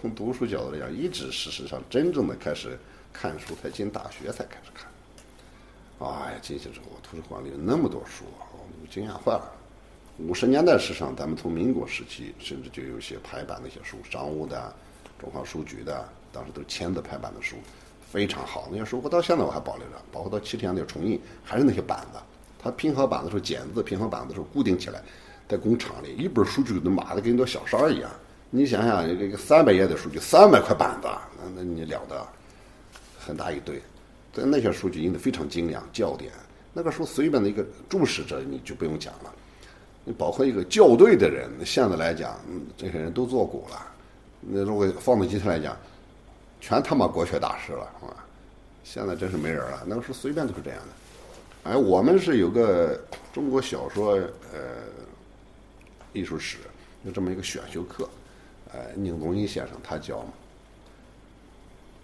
从读书角度来讲，一直事实上真正的开始看书，才进大学才开始看。哎呀，进去之后，图书馆里有那么多书，我惊讶坏了。五十年代史上，咱们从民国时期，甚至就有些排版的一些书，商务的、中华书局的，当时都签字排版的书，非常好。那些书我到现在我还保留着，包括到七十年代重印，还是那些板子。它拼好板子时候剪字，拼好板子时候固定起来，在工厂里，一本书就能码的跟朵小山一样。你想想，这个三百页的数据三百块板子，那那你了得，很大一堆。在那些数据印的非常精良，校点。那个时候随便的一个注释者你就不用讲了。你包括一个校对的人，现在来讲，这些人都做古了。那如果放到今天来讲，全他妈国学大师了，啊！现在真是没人了。那个时候随便都是这样的。哎，我们是有个中国小说呃艺术史有这么一个选修课，呃，宁宗义先生他教嘛。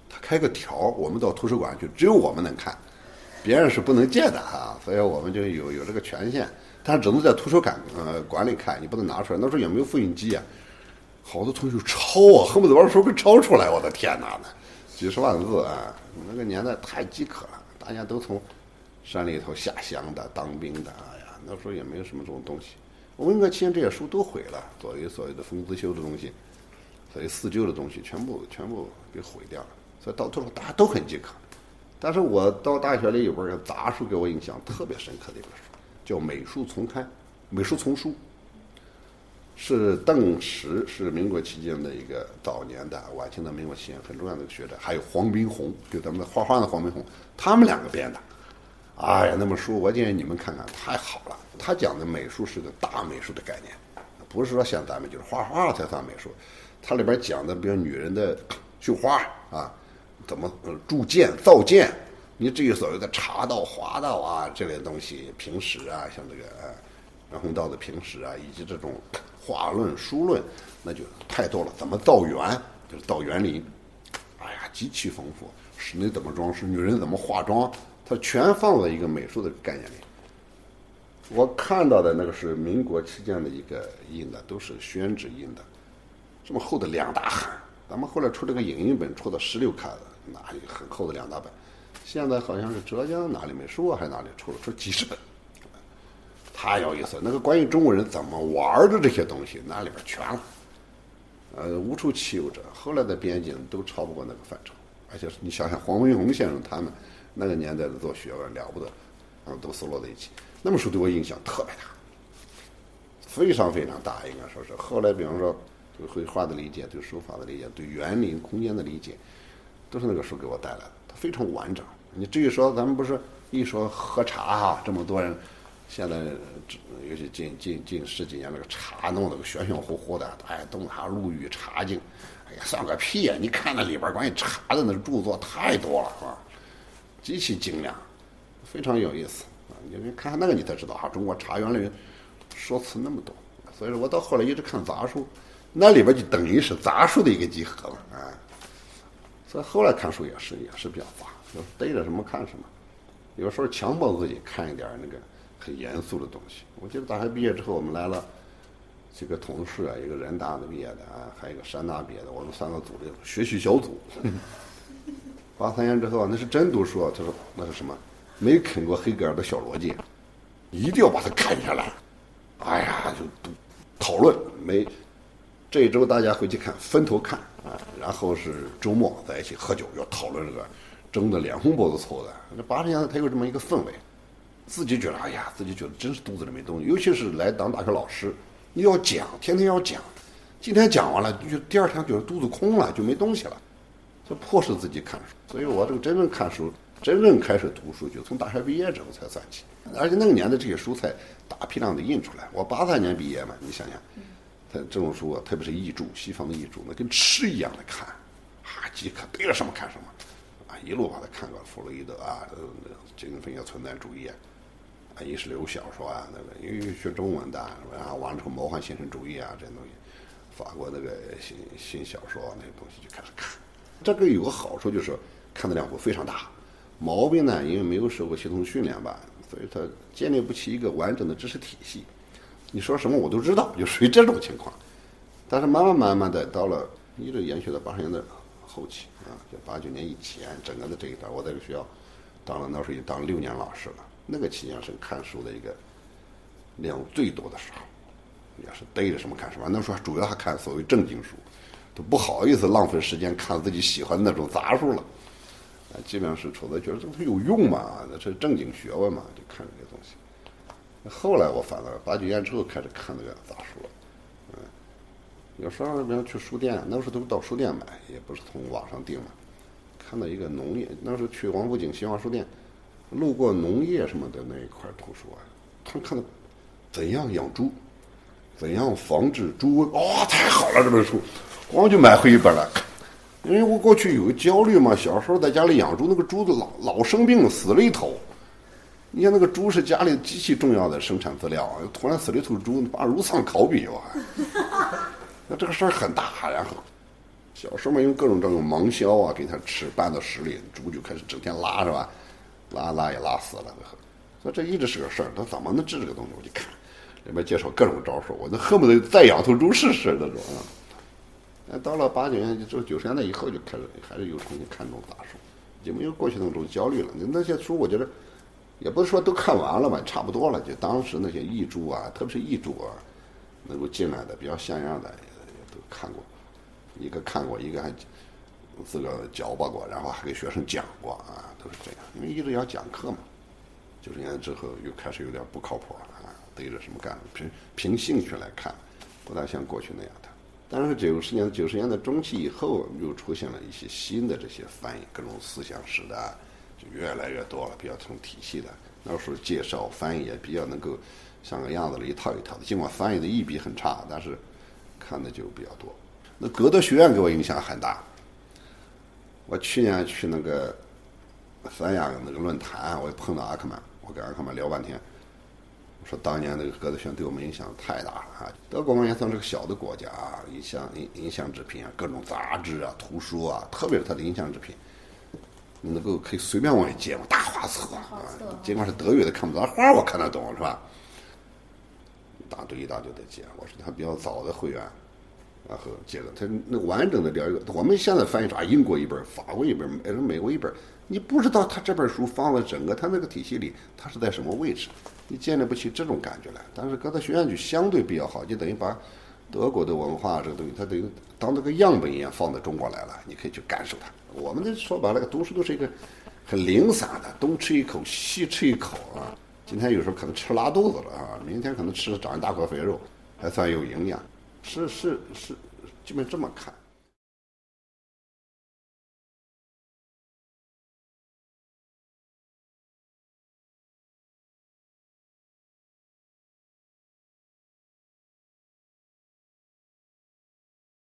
他开个条，我们到图书馆去，只有我们能看，别人是不能借的哈，所以我们就有有这个权限，但只能在图书馆呃馆里看，你不能拿出来。那时候也没有复印机啊，好多同学抄啊，恨不得把书给抄出来。我的天哪，几十万字啊，那个年代太饥渴了，大家都从山里头下乡的、当兵的，哎呀，那时候也没有什么这种东西。文革期间这些书都毁了，所谓所谓的封资修的东西，所以四旧的东西，全部全部给毁掉了。所以到最后大家都很饥渴，但是我到大学里有本杂书给我印象特别深刻的一本书，叫《美术丛刊》，美术丛书，是邓石，是民国期间的一个早年的晚清的民国期间很重要的一个学者，还有黄宾虹，就咱们画画的黄宾虹，他们两个编的。哎呀，那本书我建议你们看看，太好了。他讲的美术是个大美术的概念，不是说像咱们就是画画才算美术，它里边讲的比如女人的绣花啊。怎么铸剑造剑？你至于所谓的茶道、华道啊这类东西，平时啊，像这个杨洪道的平时啊，以及这种画论、书论，那就太多了。怎么造园？就是造园林，哎呀，极其丰富。室内怎么装饰？女人怎么化妆？它全放在一个美术的概念里。我看到的那个是民国期间的一个印的，都是宣纸印的，这么厚的两大函。咱们后来出这个影印本，出到十六卡的。那很厚的两大本，现在好像是浙江哪里美术，还哪里出了出几十本，太有意思。那个关于中国人怎么玩的这些东西，那里边全了，呃，无出其有者。后来的编辑都超不过那个范畴，而且你想想黄文宏先生他们那个年代的做学问了不得，啊，都搜罗在一起。那本书对我影响特别大，非常非常大，应该说是。后来比方说对绘画的理解，对书法的理解，对园林空间的理解。都是那个书给我带来的，它非常完整。你至于说咱们不是一说喝茶哈，这么多人，现在尤其近近近十几年那个茶弄得个玄玄乎乎的，哎，东华陆羽茶经，哎呀，算个屁呀！你看那里边关于茶的那著作太多了，是吧？极其精良，非常有意思啊！你看看那个，你才知道哈，中国茶园里说辞那么多。所以说我到后来一直看杂书，那里边就等于是杂书的一个集合了啊。所以后来看书也是也是比较杂，就逮着什么看什么，有时候强迫自己看一点那个很严肃的东西。我记得大学毕业之后，我们来了几个同事啊，一个人大的毕业的啊，还有一个山大毕业的，我们三个组的学习小组。八三年之后，那是真读书。他说那是什么？没啃过黑格尔的小逻辑，一定要把它啃下来。哎呀，就读讨论。没这一周大家回去看，分头看。啊，然后是周末在一起喝酒，要讨论这个，争得脸红脖子粗的。那八十年代他有这么一个氛围，自己觉得哎呀，自己觉得真是肚子里没东西。尤其是来当大学老师，你要讲，天天要讲，今天讲完了，就第二天觉得肚子空了，就没东西了，就迫使自己看书。所以我这个真正看书，真正开始读书，就从大学毕业之后才算起。而且那个年代这些书才大批量的印出来。我八三年毕业嘛，你想想。他这种书啊，特别是译著，西方的译著，那跟吃一样的看，啊，即可逮着什么看什么，啊，一路把它看过，弗洛伊德啊，精神分析存在主义啊，意识流小说啊，那个因为学中文的，然后完了之后魔幻现实主义啊这些东西，法国那个新新小说那些东西就开始看。这个有个好处就是看的量会非常大，毛病呢，因为没有受过系统训练吧，所以它建立不起一个完整的知识体系。你说什么我都知道，就属于这种情况。但是慢慢慢慢的到了一直延续到八十年代后期啊，就八九年以前，整个的这一段，我在这个学校当了那时候也当六年老师了。那个期间是看书的一个量最多的时候，也是逮着什么看什么。那时候主要还看所谓正经书，都不好意思浪费时间看自己喜欢的那种杂书了。基本上是处在觉得这东西有用嘛，那是正经学问嘛，就看这些东西。后来我反了，八九年之后开始看那个杂书了。嗯，有时候比方去书店，那时候都是到书店买，也不是从网上订嘛。看到一个农业，那时候去王府井新华书店。路过农业什么的那一块图书啊，他看到怎样养猪，怎样防治猪瘟，哇，太好了这本书，光就买回一本了。因为我过去有个焦虑嘛，小时候在家里养猪，那个猪子老老生病，死了一头。你看那个猪是家里极其重要的生产资料，突然死了一头猪，把如丧考妣哇！那这个事儿很大。然后小时候嘛，用各种这种芒硝啊给它吃，拌到屎里，猪就开始整天拉，是吧？拉拉也拉死了，所以这一直是个事儿。他怎么能治这个东西？我就看里面介绍各种招数，我都恨不得再养头猪试试那种。到了八九年，就九十年代以后，就开始还是又重新看这种大书，就没有过去那种焦虑了。那些书，我觉得也不是说都看完了吧，差不多了。就当时那些译著啊，特别是译著啊，能够进来的比较像样的，也都看过。一个看过，一个还。自个嚼巴过，然后还给学生讲过啊，都是这样。因为一直要讲课嘛，九十年之后又开始有点不靠谱了啊，逮着什么干，凭凭兴趣来看，不大像过去那样的。但是九十年九十年代中期以后，又出现了一些新的这些翻译，各种思想史的就越来越多了，比较成体系的。那时候介绍翻译也比较能够像个样子了，一套一套的。尽管翻译的译笔很差，但是看的就比较多。那格德学院给我影响很大。我去年去那个三亚那个论坛，我碰到阿克曼，我跟阿克曼聊半天。我说当年那个格子轩对我们影响太大了啊！德国嘛也算是个小的国家啊，影响影影像制品啊，各种杂志啊、图书啊，特别是它的影像制品，能够可以随便往外借嘛，大画册啊，尽管是德语的看不懂，画我看得懂是吧？一大堆一大堆的借，我是他比较早的会员。然后借了，他那完整的了解，我们现在翻译啥？英国一本，法国一本，美美国一本，你不知道他这本书放在整个他那个体系里，他是在什么位置，你建立不起这种感觉来。但是哥德学院就相对比较好，就等于把德国的文化这个东西，它等于当那个样本一样放到中国来了，你可以去感受它。我们的说白了，读书都是一个很零散的，东吃一口，西吃一口啊。今天有时候可能吃拉肚子了啊，明天可能吃了长一大块肥肉，还算有营养。是是是，基本这么看。